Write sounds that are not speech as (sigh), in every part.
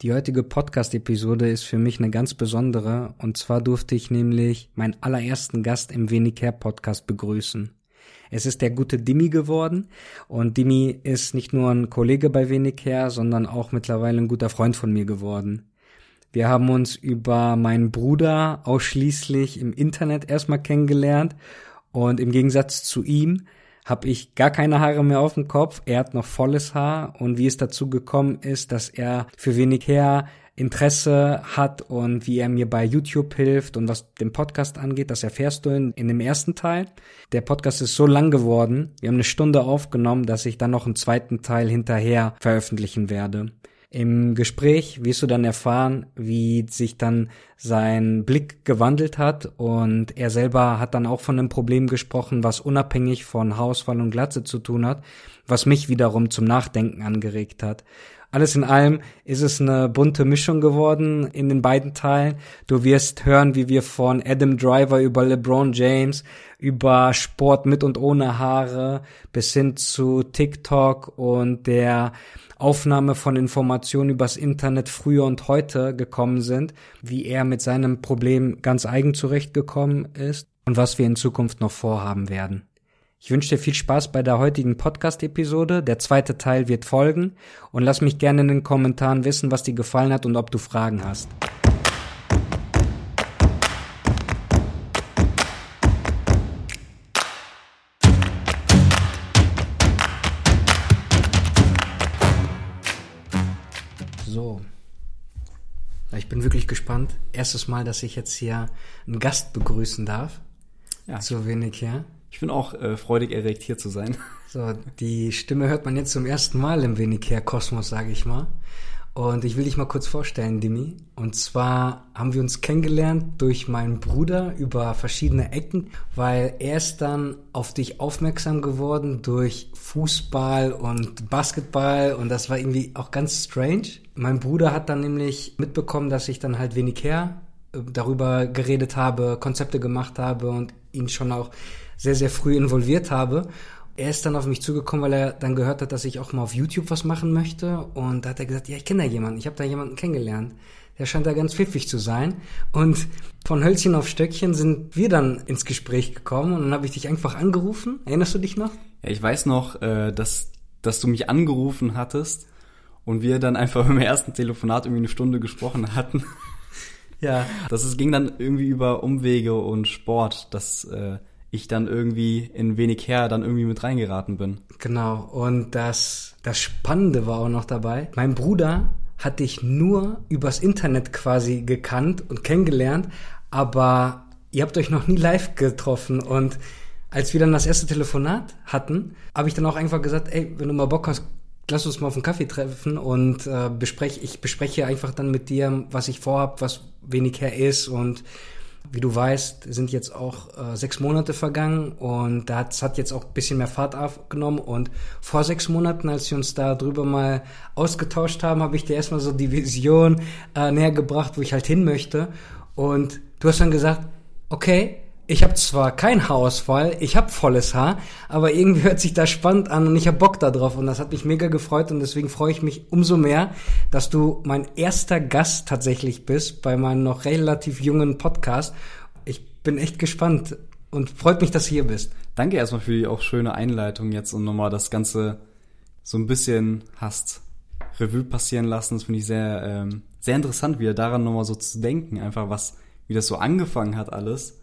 Die heutige Podcast-Episode ist für mich eine ganz besondere und zwar durfte ich nämlich meinen allerersten Gast im Wenig Her Podcast begrüßen. Es ist der gute Dimi geworden und Dimi ist nicht nur ein Kollege bei Wenig sondern auch mittlerweile ein guter Freund von mir geworden. Wir haben uns über meinen Bruder ausschließlich im Internet erstmal kennengelernt und im Gegensatz zu ihm habe ich gar keine Haare mehr auf dem Kopf. Er hat noch volles Haar und wie es dazu gekommen ist, dass er für wenig her Interesse hat und wie er mir bei YouTube hilft und was den Podcast angeht, das erfährst du in, in dem ersten Teil. Der Podcast ist so lang geworden, wir haben eine Stunde aufgenommen, dass ich dann noch einen zweiten Teil hinterher veröffentlichen werde. Im Gespräch wirst du dann erfahren, wie sich dann sein Blick gewandelt hat und er selber hat dann auch von einem Problem gesprochen, was unabhängig von Haarausfall und Glatze zu tun hat, was mich wiederum zum Nachdenken angeregt hat. Alles in allem ist es eine bunte Mischung geworden in den beiden Teilen. Du wirst hören, wie wir von Adam Driver über LeBron James, über Sport mit und ohne Haare bis hin zu TikTok und der Aufnahme von Informationen übers Internet früher und heute gekommen sind, wie er mit seinem Problem ganz eigen zurechtgekommen ist und was wir in Zukunft noch vorhaben werden. Ich wünsche dir viel Spaß bei der heutigen Podcast-Episode. Der zweite Teil wird folgen und lass mich gerne in den Kommentaren wissen, was dir gefallen hat und ob du Fragen hast. Ich bin wirklich gespannt. Erstes Mal, dass ich jetzt hier einen Gast begrüßen darf. Ja. So wenig, ja. Ich bin auch äh, freudig erregt, hier zu sein. So, die Stimme hört man jetzt zum ersten Mal im wenig her Kosmos, sage ich mal. Und ich will dich mal kurz vorstellen, Dimi. Und zwar haben wir uns kennengelernt durch meinen Bruder über verschiedene Ecken, weil er ist dann auf dich aufmerksam geworden durch Fußball und Basketball und das war irgendwie auch ganz strange. Mein Bruder hat dann nämlich mitbekommen, dass ich dann halt wenig her äh, darüber geredet habe, Konzepte gemacht habe und ihn schon auch sehr, sehr früh involviert habe er ist dann auf mich zugekommen, weil er dann gehört hat, dass ich auch mal auf YouTube was machen möchte. Und da hat er gesagt, ja, ich kenne da jemanden, ich habe da jemanden kennengelernt. Der scheint da ganz pfiffig zu sein. Und von Hölzchen auf Stöckchen sind wir dann ins Gespräch gekommen und dann habe ich dich einfach angerufen. Erinnerst du dich noch? Ja, ich weiß noch, äh, dass, dass du mich angerufen hattest und wir dann einfach (laughs) im ersten Telefonat irgendwie eine Stunde gesprochen hatten. ja. Das es ging dann irgendwie über Umwege und Sport, dass äh, ich dann irgendwie in wenig her dann irgendwie mit reingeraten bin. Genau. Und das, das Spannende war auch noch dabei. Mein Bruder hatte ich nur übers Internet quasi gekannt und kennengelernt, aber ihr habt euch noch nie live getroffen und als wir dann das erste Telefonat hatten, habe ich dann auch einfach gesagt, ey, wenn du mal Bock hast, lass uns mal auf einen Kaffee treffen und äh, bespreche, ich bespreche einfach dann mit dir, was ich vorhab, was wenig her ist und wie du weißt, sind jetzt auch äh, sechs Monate vergangen und das hat jetzt auch ein bisschen mehr Fahrt aufgenommen. Und vor sechs Monaten, als wir uns da drüber mal ausgetauscht haben, habe ich dir erstmal so die Vision äh, näher gebracht, wo ich halt hin möchte. Und du hast dann gesagt, okay, ich habe zwar kein Haarausfall, ich habe volles Haar, aber irgendwie hört sich das spannend an und ich habe Bock da drauf und das hat mich mega gefreut und deswegen freue ich mich umso mehr, dass du mein erster Gast tatsächlich bist bei meinem noch relativ jungen Podcast. Ich bin echt gespannt und freut mich, dass du hier bist. Danke erstmal für die auch schöne Einleitung jetzt und nochmal das Ganze so ein bisschen hast Revue passieren lassen. Das finde ich sehr, ähm, sehr interessant, wieder daran nochmal so zu denken, einfach was, wie das so angefangen hat alles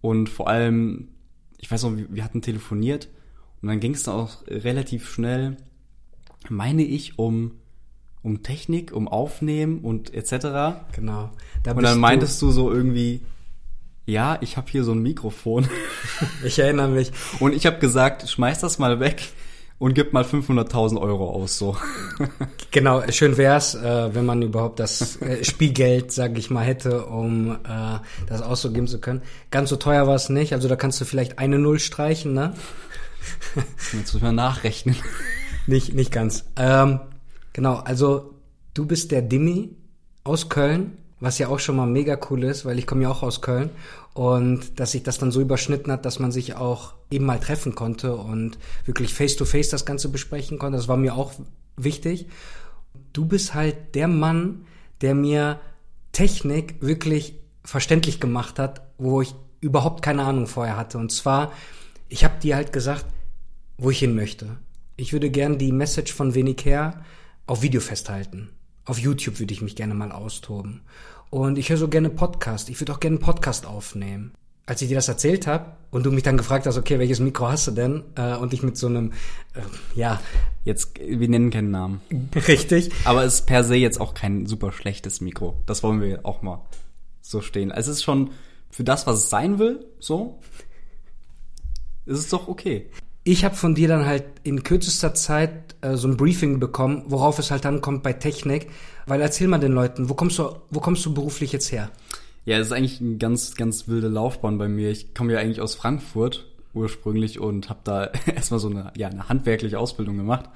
und vor allem, ich weiß noch, wir hatten telefoniert und dann ging es auch relativ schnell, meine ich, um um Technik, um Aufnehmen und etc. Genau. Da und dann meintest du, du so irgendwie, ja, ich habe hier so ein Mikrofon. (laughs) ich erinnere mich. Und ich habe gesagt, schmeiß das mal weg und gib mal 500.000 Euro aus, so. (laughs) genau, schön wär's, äh, wenn man überhaupt das äh, Spielgeld, sag ich mal, hätte, um äh, das auszugeben zu können. Ganz so teuer war es nicht, also da kannst du vielleicht eine Null streichen, ne? Jetzt muss ich mal nachrechnen. (laughs) nicht, nicht ganz. Ähm, genau, also du bist der Dimi aus Köln, was ja auch schon mal mega cool ist, weil ich komme ja auch aus Köln und dass sich das dann so überschnitten hat, dass man sich auch eben mal treffen konnte und wirklich face to face das Ganze besprechen konnte. Das war mir auch wichtig. du bist halt der Mann, der mir Technik wirklich verständlich gemacht hat, wo ich überhaupt keine Ahnung vorher hatte. Und zwar, ich habe dir halt gesagt, wo ich hin möchte. Ich würde gern die Message von her auf Video festhalten. Auf YouTube würde ich mich gerne mal austoben. Und ich höre so gerne Podcast. Ich würde auch gerne einen Podcast aufnehmen. Als ich dir das erzählt habe und du mich dann gefragt hast, okay, welches Mikro hast du denn? Äh, und ich mit so einem, äh, ja. Jetzt, wir nennen keinen Namen. Richtig. Aber es ist per se jetzt auch kein super schlechtes Mikro. Das wollen wir auch mal so stehen. Es ist schon für das, was es sein will, so, ist es doch okay. Ich habe von dir dann halt in kürzester Zeit äh, so ein Briefing bekommen, worauf es halt ankommt bei Technik. Weil erzähl mal den Leuten, wo kommst du, wo kommst du beruflich jetzt her? Ja, es ist eigentlich eine ganz, ganz wilde Laufbahn bei mir. Ich komme ja eigentlich aus Frankfurt ursprünglich und habe da (laughs) erstmal so eine, ja, eine handwerkliche Ausbildung gemacht.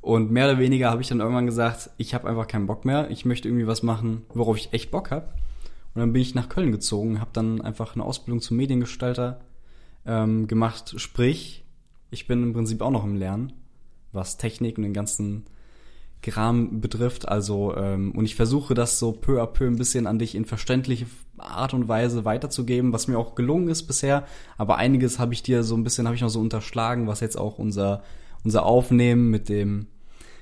Und mehr oder weniger habe ich dann irgendwann gesagt, ich habe einfach keinen Bock mehr. Ich möchte irgendwie was machen, worauf ich echt Bock habe. Und dann bin ich nach Köln gezogen, habe dann einfach eine Ausbildung zum Mediengestalter ähm, gemacht. Sprich, ich bin im Prinzip auch noch im Lernen, was Technik und den ganzen Kram betrifft. Also ähm, und ich versuche das so peu à peu ein bisschen an dich in verständliche Art und Weise weiterzugeben, was mir auch gelungen ist bisher. Aber einiges habe ich dir so ein bisschen habe ich noch so unterschlagen, was jetzt auch unser unser Aufnehmen mit dem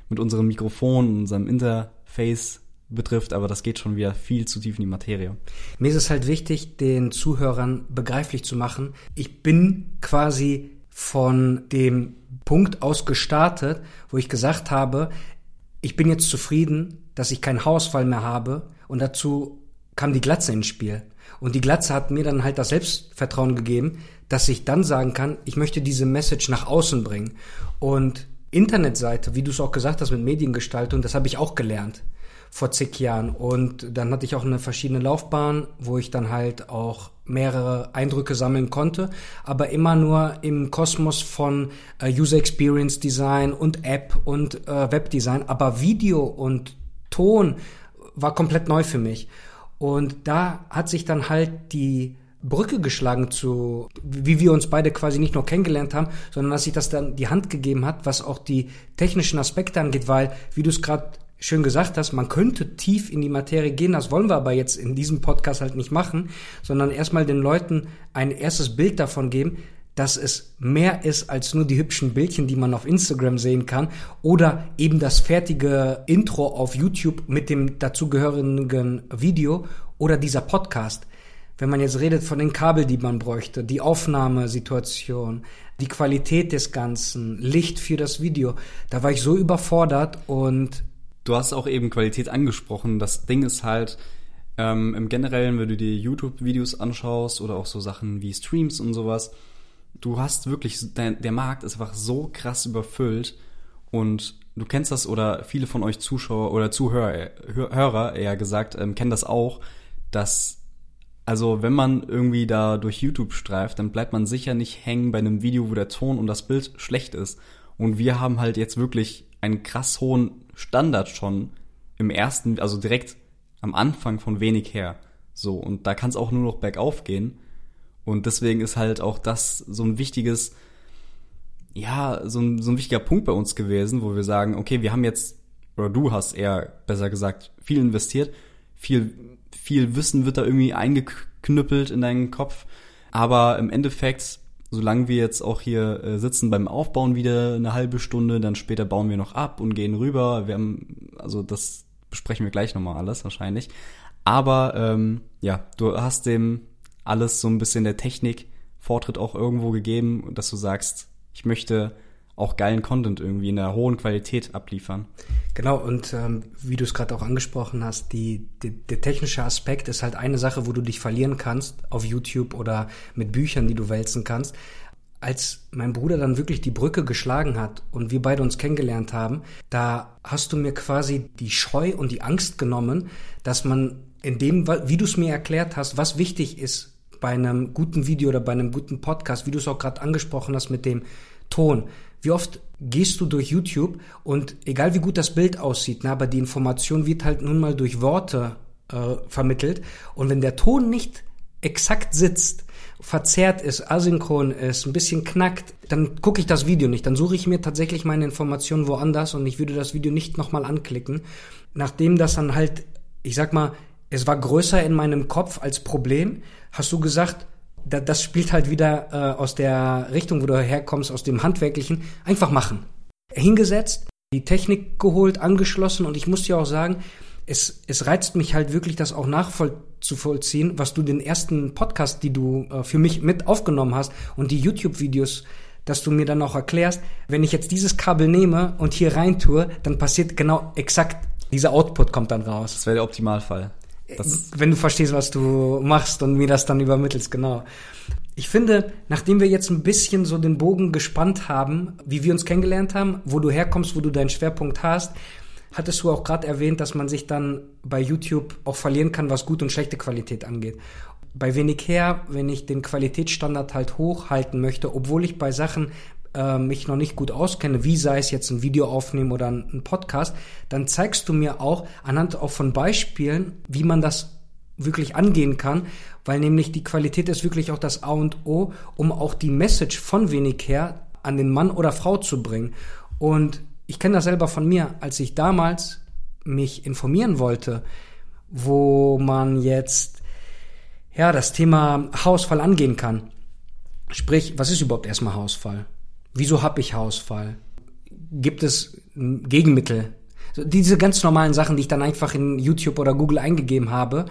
mit unserem Mikrofon, unserem Interface betrifft, aber das geht schon wieder viel zu tief in die Materie. Mir ist es halt wichtig, den Zuhörern begreiflich zu machen. Ich bin quasi von dem Punkt aus gestartet, wo ich gesagt habe, ich bin jetzt zufrieden, dass ich keinen Haarausfall mehr habe und dazu kam die Glatze ins Spiel. Und die Glatze hat mir dann halt das Selbstvertrauen gegeben, dass ich dann sagen kann, ich möchte diese Message nach außen bringen. Und Internetseite, wie du es auch gesagt hast mit Mediengestaltung, das habe ich auch gelernt vor zig Jahren. Und dann hatte ich auch eine verschiedene Laufbahn, wo ich dann halt auch mehrere Eindrücke sammeln konnte, aber immer nur im Kosmos von äh, User Experience Design und App und äh, Webdesign. Aber Video und Ton war komplett neu für mich. Und da hat sich dann halt die Brücke geschlagen zu, wie wir uns beide quasi nicht nur kennengelernt haben, sondern dass sich das dann die Hand gegeben hat, was auch die technischen Aspekte angeht, weil, wie du es gerade schön gesagt hast, man könnte tief in die Materie gehen, das wollen wir aber jetzt in diesem Podcast halt nicht machen, sondern erstmal den Leuten ein erstes Bild davon geben, dass es mehr ist als nur die hübschen Bildchen, die man auf Instagram sehen kann oder eben das fertige Intro auf YouTube mit dem dazugehörigen Video oder dieser Podcast. Wenn man jetzt redet von den Kabel, die man bräuchte, die Aufnahmesituation, die Qualität des Ganzen, Licht für das Video, da war ich so überfordert und Du hast auch eben Qualität angesprochen. Das Ding ist halt, ähm, im Generellen, wenn du dir YouTube-Videos anschaust oder auch so Sachen wie Streams und sowas, du hast wirklich, der, der Markt ist einfach so krass überfüllt und du kennst das oder viele von euch Zuschauer oder Zuhörer, Hörer eher gesagt, ähm, kennen das auch, dass also wenn man irgendwie da durch YouTube streift, dann bleibt man sicher nicht hängen bei einem Video, wo der Ton und das Bild schlecht ist. Und wir haben halt jetzt wirklich einen krass hohen Standard schon im ersten, also direkt am Anfang von wenig her. So, und da kann es auch nur noch bergauf gehen. Und deswegen ist halt auch das so ein wichtiges, ja, so ein, so ein wichtiger Punkt bei uns gewesen, wo wir sagen, okay, wir haben jetzt, oder du hast eher besser gesagt, viel investiert, viel, viel Wissen wird da irgendwie eingeknüppelt in deinen Kopf. Aber im Endeffekt solange wir jetzt auch hier äh, sitzen beim Aufbauen wieder eine halbe Stunde, dann später bauen wir noch ab und gehen rüber. Wir haben, also das besprechen wir gleich nochmal alles wahrscheinlich. Aber ähm, ja, du hast dem alles so ein bisschen der Technik Vortritt auch irgendwo gegeben, dass du sagst, ich möchte auch geilen Content irgendwie in einer hohen Qualität abliefern. Genau, und ähm, wie du es gerade auch angesprochen hast, die, die, der technische Aspekt ist halt eine Sache, wo du dich verlieren kannst auf YouTube oder mit Büchern, die du wälzen kannst. Als mein Bruder dann wirklich die Brücke geschlagen hat und wir beide uns kennengelernt haben, da hast du mir quasi die Scheu und die Angst genommen, dass man in dem, wie du es mir erklärt hast, was wichtig ist bei einem guten Video oder bei einem guten Podcast, wie du es auch gerade angesprochen hast mit dem Ton. Wie oft gehst du durch YouTube und egal wie gut das Bild aussieht, na, aber die Information wird halt nun mal durch Worte äh, vermittelt und wenn der Ton nicht exakt sitzt, verzerrt ist, asynchron ist, ein bisschen knackt, dann gucke ich das Video nicht. Dann suche ich mir tatsächlich meine Informationen woanders und ich würde das Video nicht nochmal anklicken. Nachdem das dann halt, ich sag mal, es war größer in meinem Kopf als Problem, hast du gesagt, das spielt halt wieder äh, aus der Richtung, wo du herkommst, aus dem Handwerklichen, einfach machen. Hingesetzt, die Technik geholt, angeschlossen und ich muss dir auch sagen, es, es reizt mich halt wirklich, das auch nachzuvollziehen, was du den ersten Podcast, die du äh, für mich mit aufgenommen hast und die YouTube-Videos, dass du mir dann auch erklärst, wenn ich jetzt dieses Kabel nehme und hier rein tue, dann passiert genau exakt dieser Output kommt dann raus. Das wäre der Optimalfall. Das wenn du verstehst, was du machst und mir das dann übermittelst, genau. Ich finde, nachdem wir jetzt ein bisschen so den Bogen gespannt haben, wie wir uns kennengelernt haben, wo du herkommst, wo du deinen Schwerpunkt hast, hattest du auch gerade erwähnt, dass man sich dann bei YouTube auch verlieren kann, was gute und schlechte Qualität angeht. Bei wenig her, wenn ich den Qualitätsstandard halt hochhalten möchte, obwohl ich bei Sachen äh, mich noch nicht gut auskenne, wie sei es jetzt ein Video aufnehmen oder ein, Podcast, dann zeigst du mir auch anhand auch von Beispielen, wie man das wirklich angehen kann, weil nämlich die Qualität ist wirklich auch das A und O, um auch die Message von wenig her an den Mann oder Frau zu bringen. Und ich kenne das selber von mir, als ich damals mich informieren wollte, wo man jetzt ja das Thema Hausfall angehen kann. Sprich, was ist überhaupt erstmal Hausfall? Wieso habe ich Hausfall? Gibt es Gegenmittel? Diese ganz normalen Sachen, die ich dann einfach in YouTube oder Google eingegeben habe,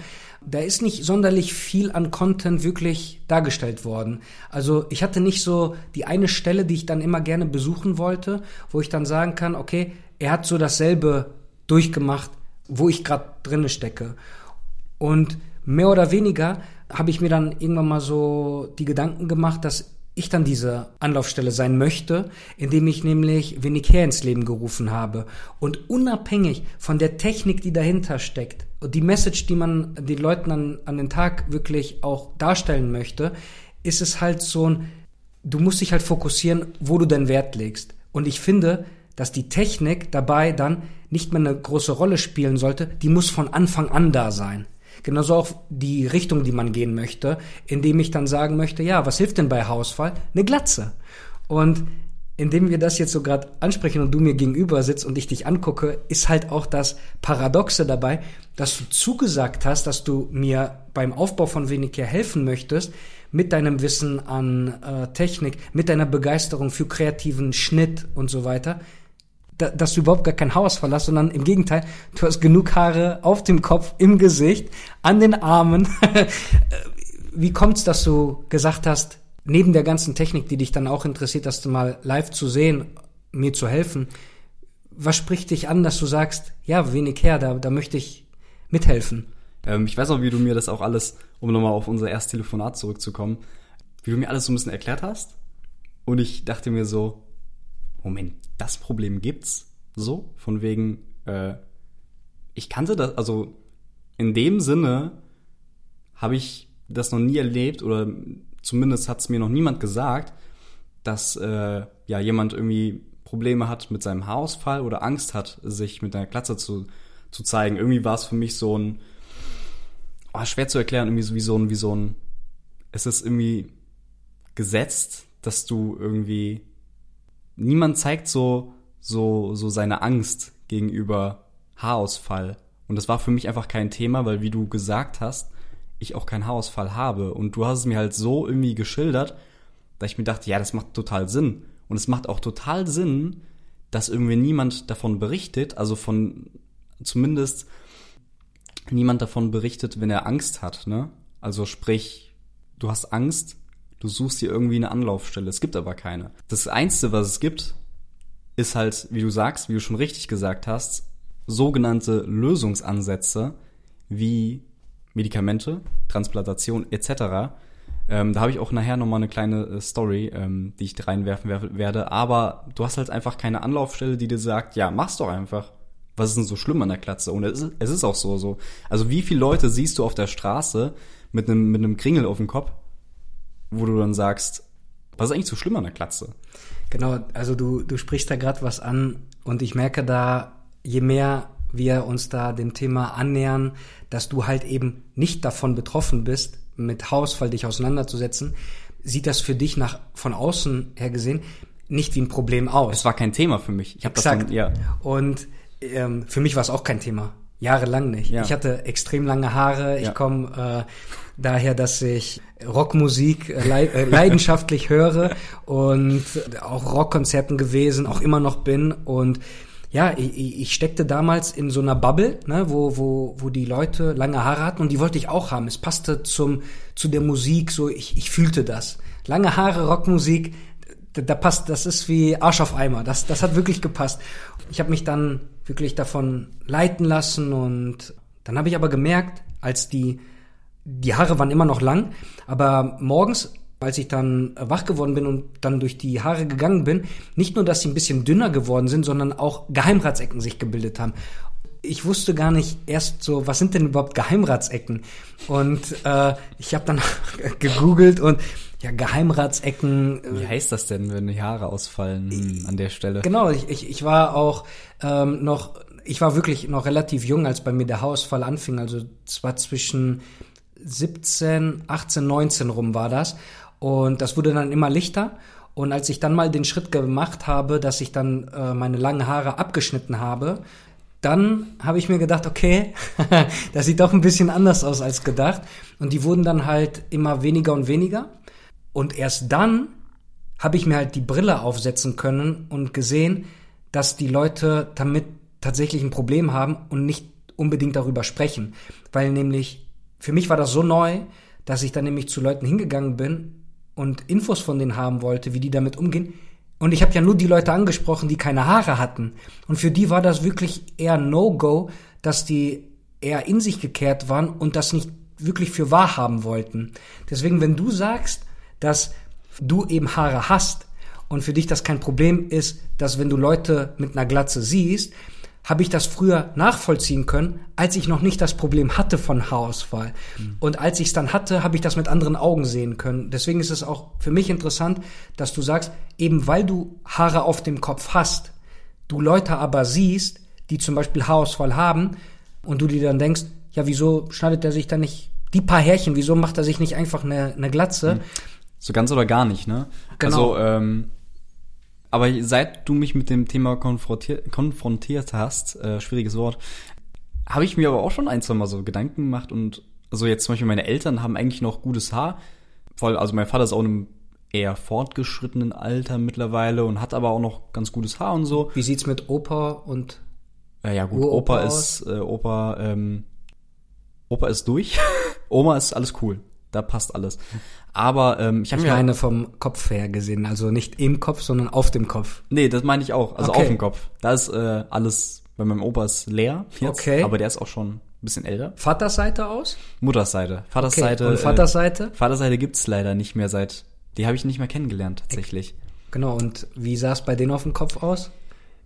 da ist nicht sonderlich viel an Content wirklich dargestellt worden. Also ich hatte nicht so die eine Stelle, die ich dann immer gerne besuchen wollte, wo ich dann sagen kann, okay, er hat so dasselbe durchgemacht, wo ich gerade drinne stecke. Und mehr oder weniger habe ich mir dann irgendwann mal so die Gedanken gemacht, dass ich dann diese Anlaufstelle sein möchte, indem ich nämlich her ins Leben gerufen habe. Und unabhängig von der Technik, die dahinter steckt, die Message, die man den Leuten an, an den Tag wirklich auch darstellen möchte, ist es halt so ein, du musst dich halt fokussieren, wo du deinen Wert legst. Und ich finde, dass die Technik dabei dann nicht mehr eine große Rolle spielen sollte, die muss von Anfang an da sein. Genauso auch die Richtung, die man gehen möchte, indem ich dann sagen möchte, ja, was hilft denn bei Haarausfall? Eine Glatze. Und indem wir das jetzt so gerade ansprechen und du mir gegenüber sitzt und ich dich angucke, ist halt auch das Paradoxe dabei, dass du zugesagt hast, dass du mir beim Aufbau von Weniger helfen möchtest, mit deinem Wissen an äh, Technik, mit deiner Begeisterung für kreativen Schnitt und so weiter dass du überhaupt gar kein Haus verlässt, sondern im Gegenteil, du hast genug Haare auf dem Kopf, im Gesicht, an den Armen. (laughs) Wie kommt's, dass du gesagt hast, neben der ganzen Technik, die dich dann auch interessiert, dass du mal live zu sehen, mir zu helfen, was spricht dich an, dass du sagst, ja, wenig her, da, da möchte ich mithelfen? Ähm, ich weiß auch, wie du mir das auch alles, um nochmal auf unser erstes Telefonat zurückzukommen, wie du mir alles so ein bisschen erklärt hast. Und ich dachte mir so, Moment, das Problem gibt's so, von wegen, äh, ich kannte das, also in dem Sinne habe ich das noch nie erlebt oder zumindest hat es mir noch niemand gesagt, dass äh, ja jemand irgendwie Probleme hat mit seinem Haarausfall oder Angst hat, sich mit einer Glatze zu, zu zeigen. Irgendwie war es für mich so ein oh, schwer zu erklären, irgendwie so wie so ein, wie so ein, es ist irgendwie gesetzt, dass du irgendwie niemand zeigt so, so, so seine Angst gegenüber Haarausfall. Und das war für mich einfach kein Thema, weil wie du gesagt hast, ich auch keinen Haarausfall habe. Und du hast es mir halt so irgendwie geschildert, dass ich mir dachte, ja, das macht total Sinn. Und es macht auch total Sinn, dass irgendwie niemand davon berichtet, also von zumindest niemand davon berichtet, wenn er Angst hat, ne? Also sprich, du hast Angst, Du suchst dir irgendwie eine Anlaufstelle. Es gibt aber keine. Das Einzige, was es gibt, ist halt, wie du sagst, wie du schon richtig gesagt hast, sogenannte Lösungsansätze wie Medikamente, Transplantation etc. Ähm, da habe ich auch nachher nochmal eine kleine äh, Story, ähm, die ich reinwerfen werde. Aber du hast halt einfach keine Anlaufstelle, die dir sagt, ja, mach's doch einfach. Was ist denn so schlimm an der Klatze? Und es ist, es ist auch so, so. Also wie viele Leute siehst du auf der Straße mit einem, mit einem Kringel auf dem Kopf wo du dann sagst, was ist eigentlich so schlimm an der Klatze? Genau, also du, du sprichst da gerade was an und ich merke da, je mehr wir uns da dem Thema annähern, dass du halt eben nicht davon betroffen bist, mit Haarausfall dich auseinanderzusetzen, sieht das für dich nach von außen her gesehen nicht wie ein Problem aus. Es war kein Thema für mich. Ich habe das dann, ja. Und ähm, für mich war es auch kein Thema. Jahrelang nicht. Ja. Ich hatte extrem lange Haare. Ich ja. komme äh, daher, dass ich Rockmusik äh, äh, leidenschaftlich höre und auch Rockkonzerten gewesen, auch immer noch bin und ja, ich, ich steckte damals in so einer Bubble, ne, wo, wo, wo die Leute lange Haare hatten und die wollte ich auch haben. Es passte zum, zu der Musik, so ich, ich fühlte das. Lange Haare, Rockmusik, da, da passt, das ist wie Arsch auf Eimer. Das, das hat wirklich gepasst. Ich habe mich dann wirklich davon leiten lassen und dann habe ich aber gemerkt, als die die Haare waren immer noch lang, aber morgens, als ich dann wach geworden bin und dann durch die Haare gegangen bin, nicht nur, dass sie ein bisschen dünner geworden sind, sondern auch Geheimratsecken sich gebildet haben. Ich wusste gar nicht erst so, was sind denn überhaupt Geheimratsecken? Und äh, ich habe dann (laughs) gegoogelt und ja, Geheimratsecken. Äh, Wie heißt das denn, wenn die Haare ausfallen hm, an der Stelle? Genau, ich, ich, ich war auch ähm, noch, ich war wirklich noch relativ jung, als bei mir der Haarausfall anfing. Also es war zwischen 17, 18, 19 rum war das. Und das wurde dann immer lichter. Und als ich dann mal den Schritt gemacht habe, dass ich dann äh, meine langen Haare abgeschnitten habe, dann habe ich mir gedacht, okay, (laughs) das sieht doch ein bisschen anders aus als gedacht. Und die wurden dann halt immer weniger und weniger. Und erst dann habe ich mir halt die Brille aufsetzen können und gesehen, dass die Leute damit tatsächlich ein Problem haben und nicht unbedingt darüber sprechen. Weil nämlich für mich war das so neu, dass ich dann nämlich zu Leuten hingegangen bin und Infos von denen haben wollte, wie die damit umgehen. Und ich habe ja nur die Leute angesprochen, die keine Haare hatten. Und für die war das wirklich eher No-Go, dass die eher in sich gekehrt waren und das nicht wirklich für wahr haben wollten. Deswegen, wenn du sagst, dass du eben Haare hast und für dich das kein Problem ist, dass wenn du Leute mit einer Glatze siehst, habe ich das früher nachvollziehen können, als ich noch nicht das Problem hatte von Haarausfall. Mhm. Und als ich es dann hatte, habe ich das mit anderen Augen sehen können. Deswegen ist es auch für mich interessant, dass du sagst, eben weil du Haare auf dem Kopf hast, du Leute aber siehst, die zum Beispiel Haarausfall haben, und du dir dann denkst, ja, wieso schneidet er sich dann nicht die paar Härchen, wieso macht er sich nicht einfach eine, eine Glatze? Mhm. So ganz oder gar nicht, ne? Genau. Also, ähm, aber seit du mich mit dem Thema konfrontiert, konfrontiert hast, äh, schwieriges Wort, habe ich mir aber auch schon ein, zwei Mal so Gedanken gemacht und also jetzt zum Beispiel meine Eltern haben eigentlich noch gutes Haar. Voll, also mein Vater ist auch in einem eher fortgeschrittenen Alter mittlerweile und hat aber auch noch ganz gutes Haar und so. Wie sieht's mit Opa und ja, ja gut, Opa ist äh, Opa ähm, Opa ist durch. (laughs) Oma ist alles cool. Da passt alles. Aber ähm, ich habe mir eine vom Kopf her gesehen, also nicht im Kopf, sondern auf dem Kopf. Nee, das meine ich auch, also okay. auf dem Kopf. Da ist äh, alles bei meinem Opa ist leer jetzt, okay. aber der ist auch schon ein bisschen älter. Vatersseite aus? Muttersseite. Vatersseite. Okay. Und Vatersseite? Äh, Vaterseite gibt's leider nicht mehr seit. Die habe ich nicht mehr kennengelernt tatsächlich. Genau. Und wie sah es bei denen auf dem Kopf aus?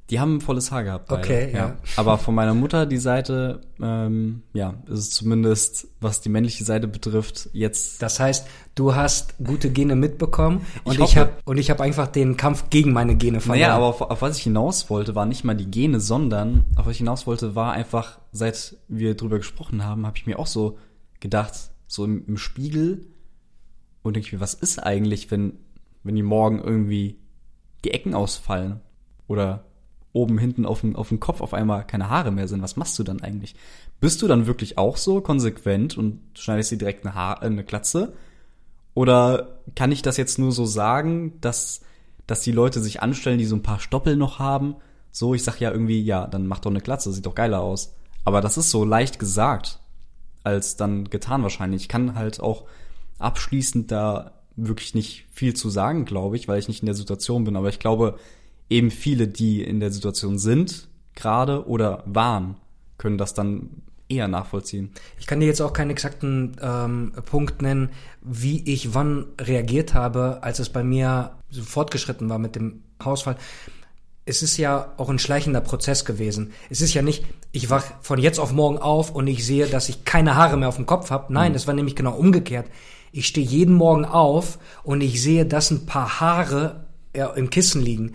Die haben volles Haar gehabt. Beide. Okay, ja. ja. Aber von meiner Mutter die Seite, ähm, ja, ist es zumindest, was die männliche Seite betrifft, jetzt. Das heißt, du hast gute Gene mitbekommen und ich, ich habe und ich habe einfach den Kampf gegen meine Gene verloren. Naja, aber auf, auf was ich hinaus wollte, war nicht mal die Gene, sondern auf was ich hinaus wollte, war einfach, seit wir drüber gesprochen haben, habe ich mir auch so gedacht, so im, im Spiegel und denke ich mir, was ist eigentlich, wenn wenn die morgen irgendwie die Ecken ausfallen oder oben, hinten auf dem, auf dem Kopf auf einmal keine Haare mehr sind, was machst du dann eigentlich? Bist du dann wirklich auch so konsequent und schneidest dir direkt eine, Haar, äh, eine Glatze? Oder kann ich das jetzt nur so sagen, dass, dass die Leute sich anstellen, die so ein paar Stoppel noch haben? So, ich sag ja irgendwie, ja, dann mach doch eine Glatze, sieht doch geiler aus. Aber das ist so leicht gesagt, als dann getan wahrscheinlich. Ich kann halt auch abschließend da wirklich nicht viel zu sagen, glaube ich, weil ich nicht in der Situation bin. Aber ich glaube, eben viele, die in der Situation sind, gerade oder waren, können das dann eher nachvollziehen. Ich kann dir jetzt auch keinen exakten ähm, Punkt nennen, wie ich wann reagiert habe, als es bei mir so fortgeschritten war mit dem Hausfall. Es ist ja auch ein schleichender Prozess gewesen. Es ist ja nicht, ich wach von jetzt auf morgen auf und ich sehe, dass ich keine Haare mehr auf dem Kopf habe. Nein, mhm. war nämlich genau umgekehrt. Ich stehe jeden Morgen auf und ich sehe, dass ein paar Haare ja, im Kissen liegen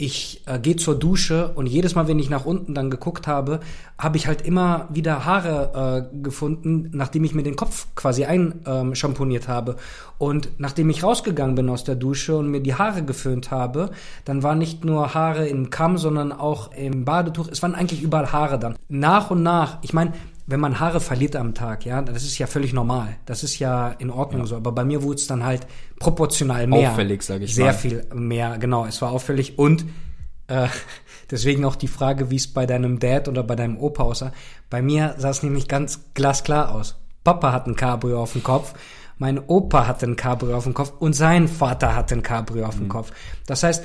ich äh, gehe zur Dusche und jedes Mal, wenn ich nach unten dann geguckt habe, habe ich halt immer wieder Haare äh, gefunden, nachdem ich mir den Kopf quasi einschamponiert ähm, habe. Und nachdem ich rausgegangen bin aus der Dusche und mir die Haare geföhnt habe, dann waren nicht nur Haare im Kamm, sondern auch im Badetuch. Es waren eigentlich überall Haare dann. Nach und nach, ich meine, wenn man Haare verliert am Tag, ja, das ist ja völlig normal. Das ist ja in Ordnung ja. so. Aber bei mir wurde es dann halt proportional mehr. Auffällig, sage ich Sehr mal. viel mehr, genau. Es war auffällig und äh, (laughs) deswegen auch die Frage, wie es bei deinem Dad oder bei deinem Opa aussah. Bei mir sah es nämlich ganz glasklar aus. Papa hat ein Cabrio auf dem Kopf, mein Opa hatte ein Cabrio auf dem Kopf und sein Vater hatte ein Cabrio auf dem mhm. Kopf. Das heißt,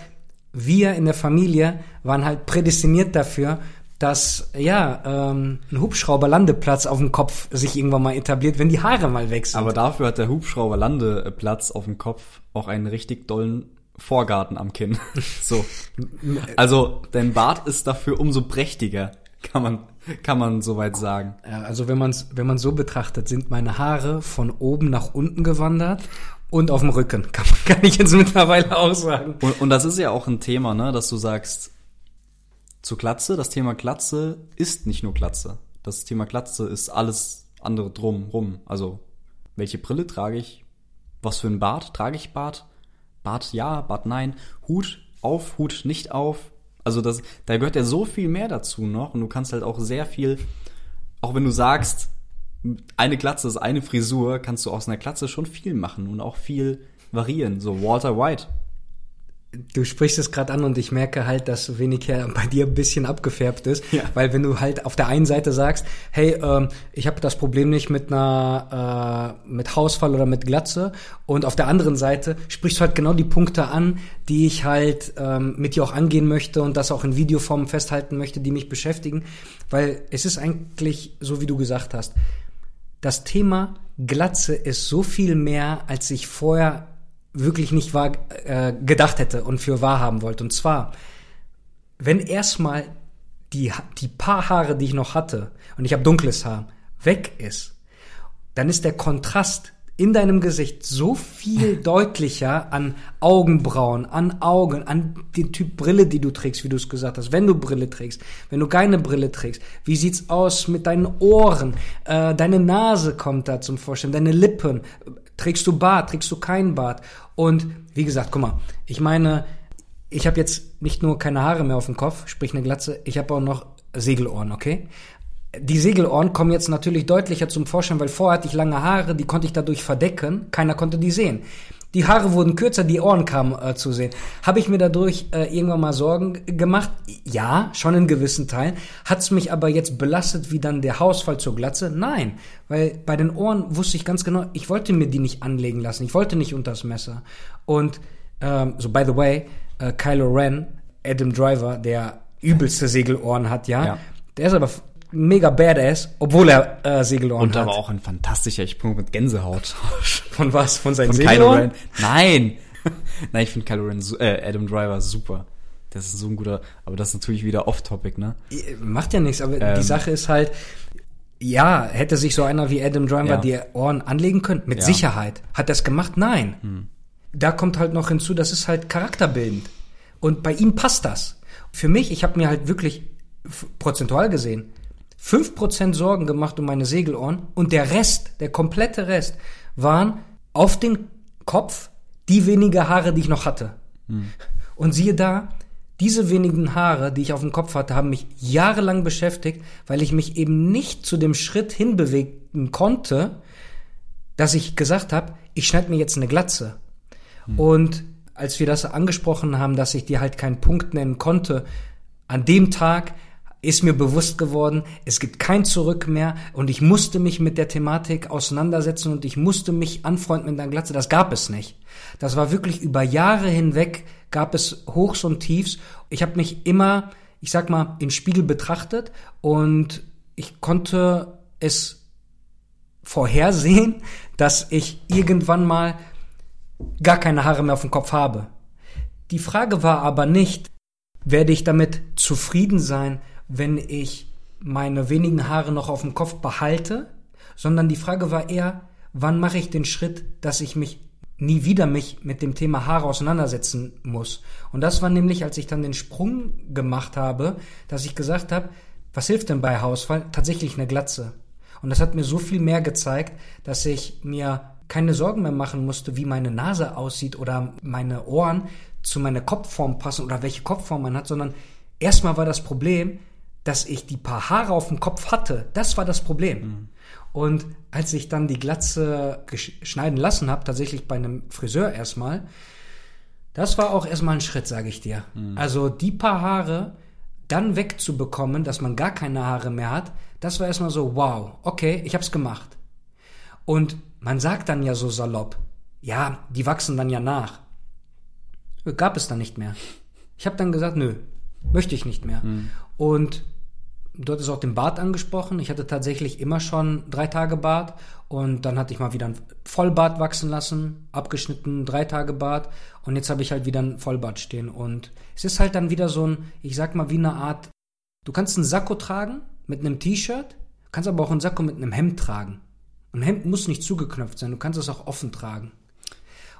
wir in der Familie waren halt prädestiniert dafür, dass ja ähm, ein Hubschrauberlandeplatz auf dem Kopf sich irgendwann mal etabliert, wenn die Haare mal weg sind. Aber dafür hat der Hubschrauberlandeplatz auf dem Kopf auch einen richtig dollen Vorgarten am Kinn. (laughs) so. Also dein Bart ist dafür umso prächtiger, kann man kann man soweit sagen. Ja, also wenn man wenn man so betrachtet, sind meine Haare von oben nach unten gewandert und auf dem Rücken, kann, man, kann ich jetzt mittlerweile auch sagen. Und, und das ist ja auch ein Thema, ne, dass du sagst, zu Glatze. Das Thema Glatze ist nicht nur Glatze. Das Thema Glatze ist alles andere drumrum. Also, welche Brille trage ich? Was für ein Bart trage ich Bart? Bart ja, Bart nein. Hut auf, Hut nicht auf. Also das, da gehört ja so viel mehr dazu noch und du kannst halt auch sehr viel, auch wenn du sagst, eine Glatze ist eine Frisur, kannst du aus einer Glatze schon viel machen und auch viel variieren. So Walter White du sprichst es gerade an und ich merke halt, dass wenig her bei dir ein bisschen abgefärbt ist, ja. weil wenn du halt auf der einen Seite sagst, hey, ähm, ich habe das Problem nicht mit einer äh, mit Hausfall oder mit Glatze und auf der anderen Seite sprichst du halt genau die Punkte an, die ich halt ähm, mit dir auch angehen möchte und das auch in Videoform festhalten möchte, die mich beschäftigen, weil es ist eigentlich so, wie du gesagt hast, das Thema Glatze ist so viel mehr, als ich vorher wirklich nicht wahr, äh, gedacht hätte und für wahr haben wollte. Und zwar, wenn erstmal die, die paar Haare, die ich noch hatte, und ich habe dunkles Haar, weg ist, dann ist der Kontrast in deinem Gesicht so viel (laughs) deutlicher an Augenbrauen, an Augen, an den Typ Brille, die du trägst, wie du es gesagt hast. Wenn du Brille trägst, wenn du keine Brille trägst, wie sieht's aus mit deinen Ohren? Äh, deine Nase kommt da zum Vorstellen, deine Lippen. Trägst du Bart, trägst du keinen Bart? Und wie gesagt, guck mal, ich meine, ich habe jetzt nicht nur keine Haare mehr auf dem Kopf, sprich eine Glatze, ich habe auch noch Segelohren, okay? Die Segelohren kommen jetzt natürlich deutlicher zum Vorschein, weil vorher hatte ich lange Haare, die konnte ich dadurch verdecken, keiner konnte die sehen. Die Haare wurden kürzer, die Ohren kamen äh, zu sehen. Habe ich mir dadurch äh, irgendwann mal Sorgen gemacht? Ja, schon in gewissen Teilen. Hat es mich aber jetzt belastet wie dann der Hausfall zur Glatze? Nein, weil bei den Ohren wusste ich ganz genau, ich wollte mir die nicht anlegen lassen. Ich wollte nicht unters Messer. Und ähm, so by the way, äh, Kylo Ren, Adam Driver, der übelste Segelohren hat, ja. ja. Der ist aber mega badass, obwohl er äh, Segelohren hat. Und aber auch ein fantastischer Sprung mit Gänsehaut. (laughs) Von was? Von seinen Von Segelohren? Nein! (laughs) Nein, ich finde Kylo Ren, äh, Adam Driver super. Das ist so ein guter, aber das ist natürlich wieder off-topic, ne? Macht ja nichts, aber ähm, die Sache ist halt, ja, hätte sich so einer wie Adam Driver ja. die Ohren anlegen können? Mit ja. Sicherheit. Hat das gemacht? Nein. Hm. Da kommt halt noch hinzu, das ist halt charakterbildend. Und bei ihm passt das. Für mich, ich habe mir halt wirklich prozentual gesehen, 5% Sorgen gemacht um meine Segelohren und der Rest, der komplette Rest, waren auf den Kopf die wenigen Haare, die ich noch hatte. Hm. Und siehe da, diese wenigen Haare, die ich auf dem Kopf hatte, haben mich jahrelang beschäftigt, weil ich mich eben nicht zu dem Schritt hinbewegen konnte, dass ich gesagt habe, ich schneide mir jetzt eine Glatze. Hm. Und als wir das angesprochen haben, dass ich dir halt keinen Punkt nennen konnte, an dem Tag ist mir bewusst geworden, es gibt kein Zurück mehr und ich musste mich mit der Thematik auseinandersetzen und ich musste mich anfreunden mit einer Glatze. Das gab es nicht. Das war wirklich über Jahre hinweg gab es Hochs und Tiefs. Ich habe mich immer, ich sag mal, in Spiegel betrachtet und ich konnte es vorhersehen, (laughs) dass ich irgendwann mal gar keine Haare mehr auf dem Kopf habe. Die Frage war aber nicht, werde ich damit zufrieden sein, wenn ich meine wenigen Haare noch auf dem Kopf behalte, sondern die Frage war eher, wann mache ich den Schritt, dass ich mich nie wieder mich mit dem Thema Haare auseinandersetzen muss. Und das war nämlich, als ich dann den Sprung gemacht habe, dass ich gesagt habe, was hilft denn bei Haarausfall? Tatsächlich eine Glatze. Und das hat mir so viel mehr gezeigt, dass ich mir keine Sorgen mehr machen musste, wie meine Nase aussieht oder meine Ohren zu meiner Kopfform passen oder welche Kopfform man hat, sondern erstmal war das Problem, dass ich die paar Haare auf dem Kopf hatte. Das war das Problem. Mhm. Und als ich dann die Glatze schneiden lassen habe, tatsächlich bei einem Friseur erstmal, das war auch erstmal ein Schritt, sage ich dir. Mhm. Also die paar Haare dann wegzubekommen, dass man gar keine Haare mehr hat, das war erstmal so, wow, okay, ich hab's gemacht. Und man sagt dann ja so salopp, ja, die wachsen dann ja nach. Gab es dann nicht mehr. Ich habe dann gesagt, nö, möchte ich nicht mehr. Mhm. Und dort ist auch den Bart angesprochen. Ich hatte tatsächlich immer schon drei Tage Bart und dann hatte ich mal wieder ein Vollbart wachsen lassen, abgeschnitten, drei Tage Bart und jetzt habe ich halt wieder ein Vollbart stehen und es ist halt dann wieder so ein, ich sag mal wie eine Art, du kannst einen Sakko tragen mit einem T-Shirt, kannst aber auch einen Sakko mit einem Hemd tragen. Ein Hemd muss nicht zugeknöpft sein, du kannst es auch offen tragen.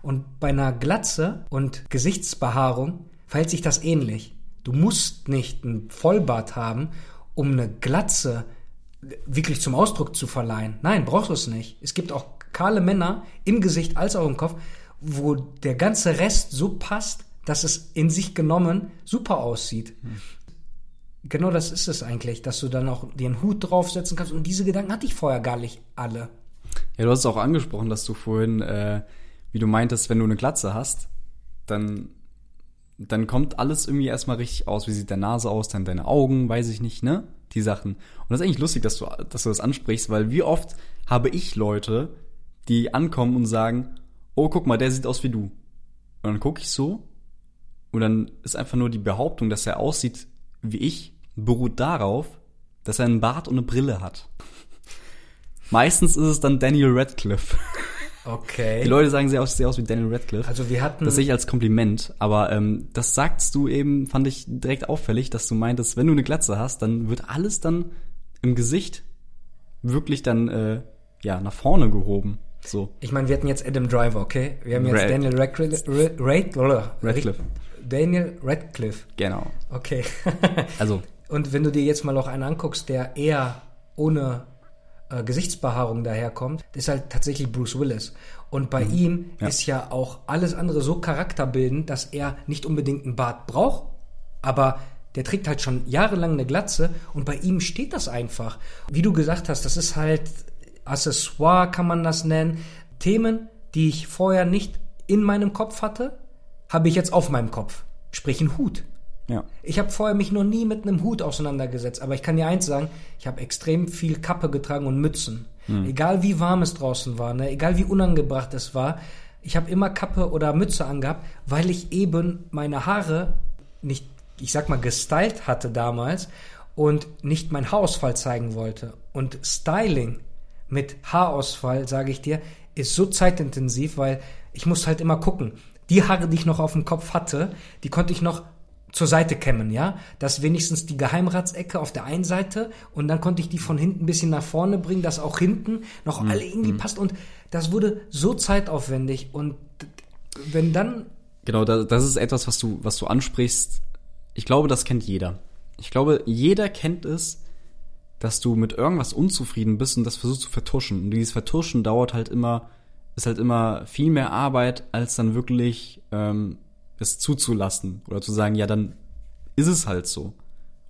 Und bei einer Glatze und Gesichtsbehaarung verhält sich das ähnlich. Du musst nicht ein Vollbart haben, um eine Glatze wirklich zum Ausdruck zu verleihen. Nein, brauchst du es nicht. Es gibt auch kahle Männer im Gesicht als auch im Kopf, wo der ganze Rest so passt, dass es in sich genommen super aussieht. Hm. Genau das ist es eigentlich, dass du dann auch einen Hut draufsetzen kannst. Und diese Gedanken hatte ich vorher gar nicht alle. Ja, du hast es auch angesprochen, dass du vorhin, äh, wie du meintest, wenn du eine Glatze hast, dann dann kommt alles irgendwie erstmal richtig aus. Wie sieht deine Nase aus, dann deine Augen, weiß ich nicht, ne? Die Sachen. Und das ist eigentlich lustig, dass du, dass du das ansprichst, weil wie oft habe ich Leute, die ankommen und sagen, oh, guck mal, der sieht aus wie du. Und dann gucke ich so und dann ist einfach nur die Behauptung, dass er aussieht wie ich, beruht darauf, dass er einen Bart und eine Brille hat. (laughs) Meistens ist es dann Daniel Radcliffe. Okay. Die Leute sagen sehr aus, sehr aus wie Daniel Radcliffe. Also wir hatten. Das sehe ich als Kompliment, aber ähm, das sagst du eben, fand ich direkt auffällig, dass du meintest, wenn du eine Glatze hast, dann wird alles dann im Gesicht wirklich dann äh, ja nach vorne gehoben. So. Ich meine, wir hatten jetzt Adam Driver, okay? Wir haben jetzt Rad Daniel Radcliffe. Rad Radcliffe. Daniel Radcliffe. Genau. Okay. also. (laughs) Und wenn du dir jetzt mal auch einen anguckst, der eher ohne äh, Gesichtsbehaarung daherkommt, ist halt tatsächlich Bruce Willis. Und bei mhm. ihm ja. ist ja auch alles andere so charakterbildend, dass er nicht unbedingt einen Bart braucht, aber der trägt halt schon jahrelang eine Glatze und bei ihm steht das einfach. Wie du gesagt hast, das ist halt Accessoire, kann man das nennen. Themen, die ich vorher nicht in meinem Kopf hatte, habe ich jetzt auf meinem Kopf. Sprich ein Hut. Ja. Ich habe vorher mich noch nie mit einem Hut auseinandergesetzt, aber ich kann dir eins sagen, ich habe extrem viel Kappe getragen und Mützen. Hm. Egal wie warm es draußen war, ne? egal wie unangebracht es war, ich habe immer Kappe oder Mütze angehabt, weil ich eben meine Haare nicht, ich sag mal, gestylt hatte damals und nicht mein Haarausfall zeigen wollte. Und Styling mit Haarausfall, sage ich dir, ist so zeitintensiv, weil ich muss halt immer gucken. Die Haare, die ich noch auf dem Kopf hatte, die konnte ich noch zur Seite kämmen, ja, dass wenigstens die Geheimratsecke auf der einen Seite und dann konnte ich die von hinten ein bisschen nach vorne bringen, dass auch hinten noch mhm. alle irgendwie mhm. passt und das wurde so zeitaufwendig und wenn dann genau, das ist etwas, was du was du ansprichst. Ich glaube, das kennt jeder. Ich glaube, jeder kennt es, dass du mit irgendwas unzufrieden bist und das versuchst zu vertuschen. Und dieses Vertuschen dauert halt immer, ist halt immer viel mehr Arbeit, als dann wirklich ähm, es zuzulassen oder zu sagen, ja, dann ist es halt so.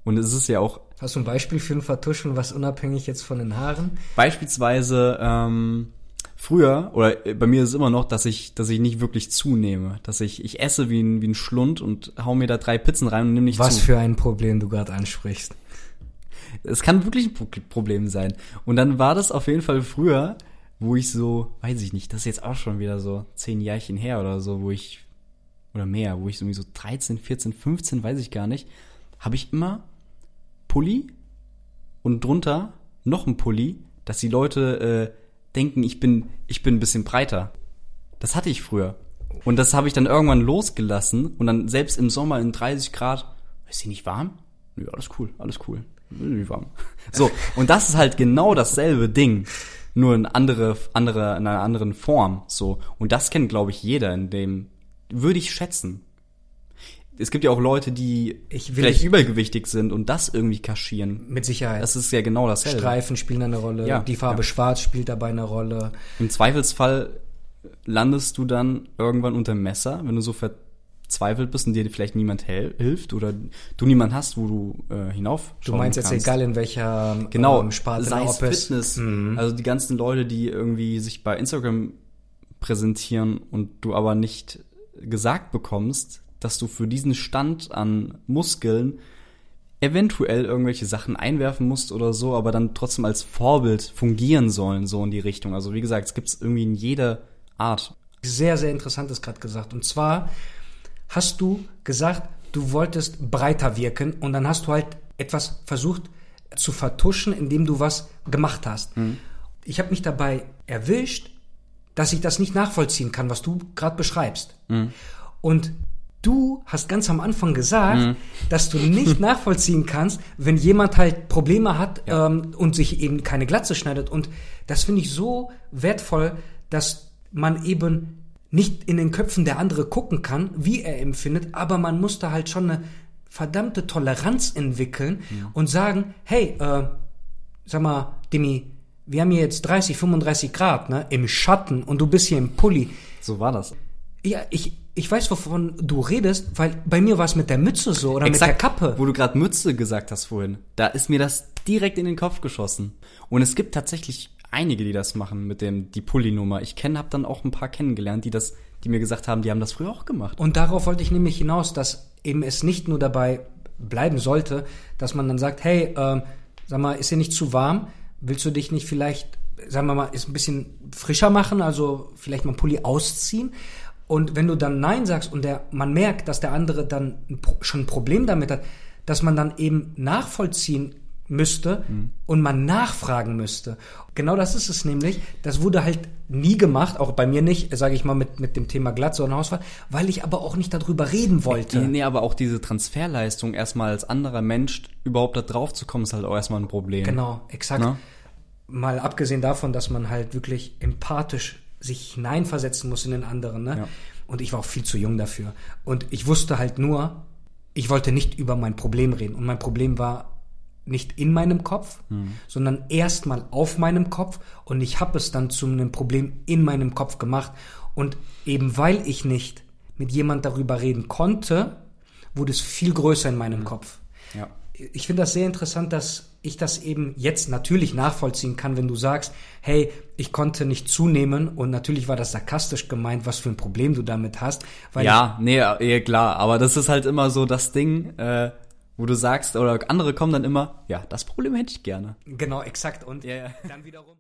Und es ist ja auch. Hast du ein Beispiel für ein Vertuschen, was unabhängig jetzt von den Haaren? Beispielsweise ähm, früher oder bei mir ist es immer noch, dass ich, dass ich nicht wirklich zunehme, dass ich ich esse wie ein wie ein Schlund und hau mir da drei Pizzen rein und nehme nicht was zu. Was für ein Problem du gerade ansprichst. Es kann wirklich ein Problem sein. Und dann war das auf jeden Fall früher, wo ich so, weiß ich nicht, das ist jetzt auch schon wieder so zehn Jährchen her oder so, wo ich oder mehr, wo ich so, so 13, 14, 15, weiß ich gar nicht, habe ich immer Pulli und drunter noch ein Pulli, dass die Leute äh, denken, ich bin, ich bin ein bisschen breiter. Das hatte ich früher. Und das habe ich dann irgendwann losgelassen und dann selbst im Sommer in 30 Grad, ist sie nicht warm? Ja, alles cool, alles cool. Nicht warm. So, und das ist halt genau dasselbe Ding. nur in andere, andere, in einer anderen Form, so. Und das kennt, glaube ich, jeder, in dem, würde ich schätzen. Es gibt ja auch Leute, die vielleicht übergewichtig sind und das irgendwie kaschieren. Mit Sicherheit. Das ist ja genau dasselbe. Streifen spielen eine Rolle, Ja, die Farbe ja. schwarz spielt dabei eine Rolle. Im Zweifelsfall landest du dann irgendwann unter Messer, wenn du so verzweifelt bist und dir vielleicht niemand hilft oder du niemand hast, wo du äh, hinauf Du meinst jetzt kannst. egal in welcher Genau, ähm, Sparte, sei es- Fitness. Mhm. Also die ganzen Leute, die irgendwie sich bei Instagram präsentieren und du aber nicht gesagt bekommst, dass du für diesen Stand an Muskeln eventuell irgendwelche Sachen einwerfen musst oder so, aber dann trotzdem als Vorbild fungieren sollen, so in die Richtung. Also wie gesagt, es gibt es irgendwie in jeder Art. sehr, sehr interessantes gerade gesagt. Und zwar hast du gesagt, du wolltest breiter wirken und dann hast du halt etwas versucht zu vertuschen, indem du was gemacht hast. Ich habe mich dabei erwischt, dass ich das nicht nachvollziehen kann, was du gerade beschreibst. Und du hast ganz am Anfang gesagt, dass du nicht (laughs) nachvollziehen kannst, wenn jemand halt Probleme hat ähm, und sich eben keine Glatze schneidet. Und das finde ich so wertvoll, dass man eben nicht in den Köpfen der andere gucken kann, wie er empfindet, aber man muss da halt schon eine verdammte Toleranz entwickeln und sagen, hey, äh, sag mal, Demi, wir haben hier jetzt 30, 35 Grad, ne, im Schatten und du bist hier im Pulli. So war das. Ja, ich, ich weiß, wovon du redest, weil bei mir war es mit der Mütze so oder mit der Kappe. Wo du gerade Mütze gesagt hast vorhin, da ist mir das direkt in den Kopf geschossen. Und es gibt tatsächlich einige, die das machen mit dem die Pulli-Nummer. Ich kenne, habe dann auch ein paar kennengelernt, die das, die mir gesagt haben, die haben das früher auch gemacht. Und darauf wollte ich nämlich hinaus, dass eben es nicht nur dabei bleiben sollte, dass man dann sagt, hey, ähm, sag mal, ist hier nicht zu warm? Willst du dich nicht vielleicht, sagen wir mal, ist ein bisschen frischer machen, also vielleicht mal einen Pulli ausziehen? Und wenn du dann Nein sagst und der, man merkt, dass der andere dann schon ein Problem damit hat, dass man dann eben nachvollziehen müsste und man nachfragen müsste. Genau das ist es nämlich. Das wurde halt nie gemacht, auch bei mir nicht, sage ich mal, mit, mit dem Thema Glatze und Hausfall, weil ich aber auch nicht darüber reden wollte. Nee, nee, aber auch diese Transferleistung, erstmal als anderer Mensch überhaupt da drauf zu kommen, ist halt auch erstmal ein Problem. Genau, exakt. Ne? Mal abgesehen davon, dass man halt wirklich empathisch sich hineinversetzen muss in den anderen. Ne? Ja. Und ich war auch viel zu jung dafür. Und ich wusste halt nur, ich wollte nicht über mein Problem reden. Und mein Problem war nicht in meinem Kopf, sondern erstmal auf meinem Kopf. Und ich habe es dann zu einem Problem in meinem Kopf gemacht. Und eben weil ich nicht mit jemand darüber reden konnte, wurde es viel größer in meinem Kopf Ja. ich finde das sehr interessant, dass ich das eben jetzt natürlich nachvollziehen kann, wenn du sagst, hey, ich konnte nicht zunehmen und natürlich war das sarkastisch gemeint, was für ein Problem du damit hast. Ja, nee, ja, klar, aber das ist halt immer so das Ding, äh, wo du sagst, oder andere kommen dann immer, ja, das Problem hätte ich gerne. genau, exakt. Und Ja, ja. dann wiederum.